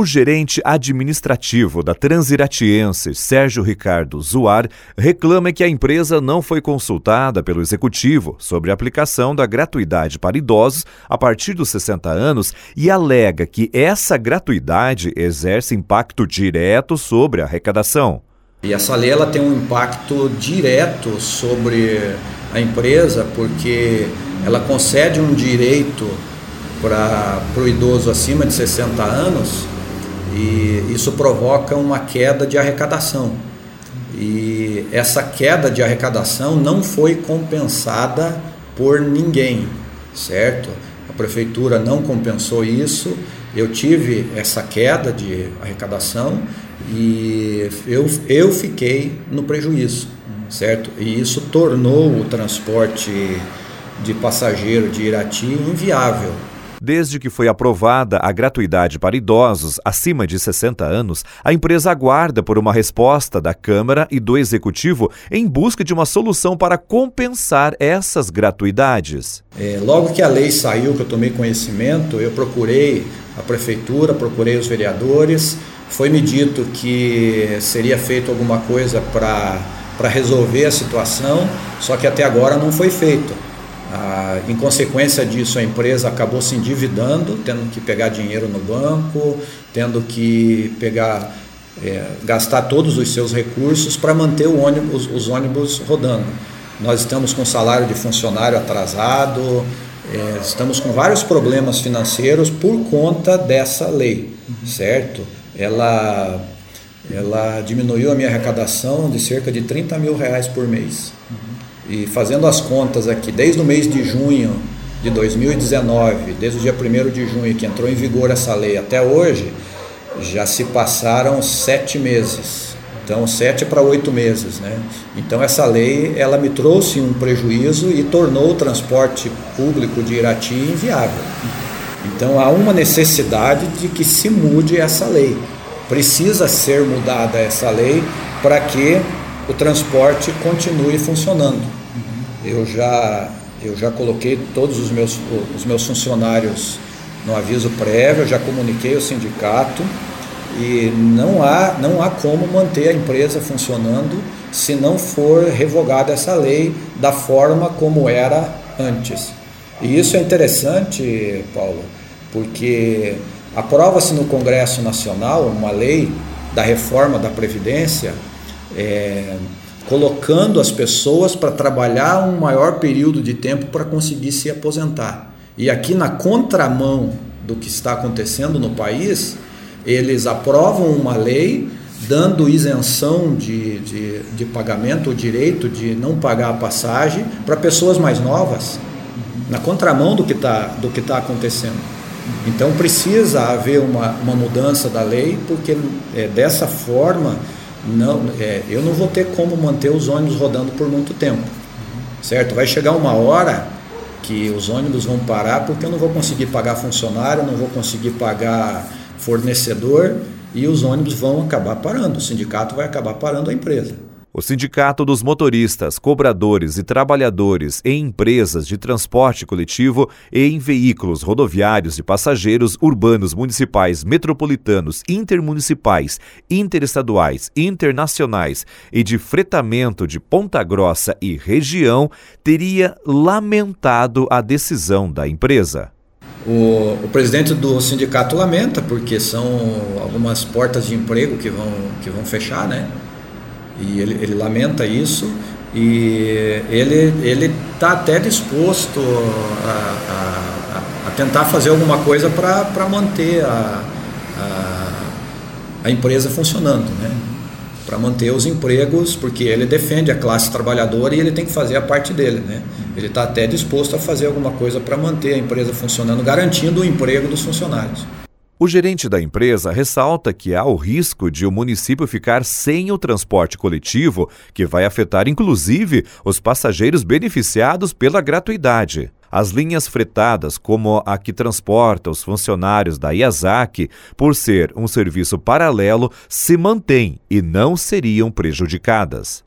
O gerente administrativo da Transiratiense, Sérgio Ricardo Zuar, reclama que a empresa não foi consultada pelo executivo sobre a aplicação da gratuidade para idosos a partir dos 60 anos e alega que essa gratuidade exerce impacto direto sobre a arrecadação. E essa lei ela tem um impacto direto sobre a empresa porque ela concede um direito para o idoso acima de 60 anos e isso provoca uma queda de arrecadação. E essa queda de arrecadação não foi compensada por ninguém, certo? A prefeitura não compensou isso. Eu tive essa queda de arrecadação e eu, eu fiquei no prejuízo, certo? E isso tornou o transporte de passageiro de Irati inviável. Desde que foi aprovada a gratuidade para idosos acima de 60 anos, a empresa aguarda por uma resposta da Câmara e do Executivo em busca de uma solução para compensar essas gratuidades. É, logo que a lei saiu, que eu tomei conhecimento, eu procurei a Prefeitura, procurei os vereadores, foi-me dito que seria feito alguma coisa para resolver a situação, só que até agora não foi feito. Ah, em consequência disso, a empresa acabou se endividando, tendo que pegar dinheiro no banco, tendo que pegar, é, gastar todos os seus recursos para manter ônibus, os ônibus rodando. Nós estamos com salário de funcionário atrasado, é, estamos com vários problemas financeiros por conta dessa lei, certo? Ela, ela diminuiu a minha arrecadação de cerca de 30 mil reais por mês. E fazendo as contas aqui, desde o mês de junho de 2019, desde o dia 1 de junho que entrou em vigor essa lei até hoje, já se passaram sete meses. Então, sete para oito meses. Né? Então, essa lei ela me trouxe um prejuízo e tornou o transporte público de Irati inviável. Então, há uma necessidade de que se mude essa lei. Precisa ser mudada essa lei para que o transporte continue funcionando eu já, eu já coloquei todos os meus, os meus funcionários no aviso prévio, já comuniquei ao sindicato e não há, não há como manter a empresa funcionando se não for revogada essa lei da forma como era antes. E isso é interessante, Paulo, porque aprova-se no Congresso Nacional uma lei da reforma da Previdência. É, colocando as pessoas para trabalhar um maior período de tempo para conseguir se aposentar. E aqui na contramão do que está acontecendo no país, eles aprovam uma lei dando isenção de, de, de pagamento, o direito de não pagar a passagem para pessoas mais novas, na contramão do que está tá acontecendo. Então precisa haver uma, uma mudança da lei, porque é, dessa forma não, é, eu não vou ter como manter os ônibus rodando por muito tempo, certo? Vai chegar uma hora que os ônibus vão parar porque eu não vou conseguir pagar funcionário, não vou conseguir pagar fornecedor e os ônibus vão acabar parando. O sindicato vai acabar parando a empresa. O Sindicato dos Motoristas, Cobradores e Trabalhadores em Empresas de Transporte Coletivo e em Veículos Rodoviários de Passageiros Urbanos Municipais Metropolitanos Intermunicipais, Interestaduais, Internacionais e de Fretamento de Ponta Grossa e Região teria lamentado a decisão da empresa. O, o, presidente do sindicato lamenta porque são algumas portas de emprego que vão, que vão fechar, né? E ele, ele lamenta isso e ele ele está até disposto a, a, a, tentar fazer alguma coisa para manter a, a, a, empresa funcionando, né? para manter os empregos, porque ele defende a classe trabalhadora e ele tem que fazer a parte dele. Né? Ele está até disposto a fazer alguma coisa para manter a empresa funcionando, garantindo o emprego dos funcionários. O gerente da empresa ressalta que há o risco de o município ficar sem o transporte coletivo, que vai afetar inclusive os passageiros beneficiados pela gratuidade. As linhas fretadas, como a que transporta os funcionários da IASAC, por ser um serviço paralelo, se mantêm e não seriam prejudicadas.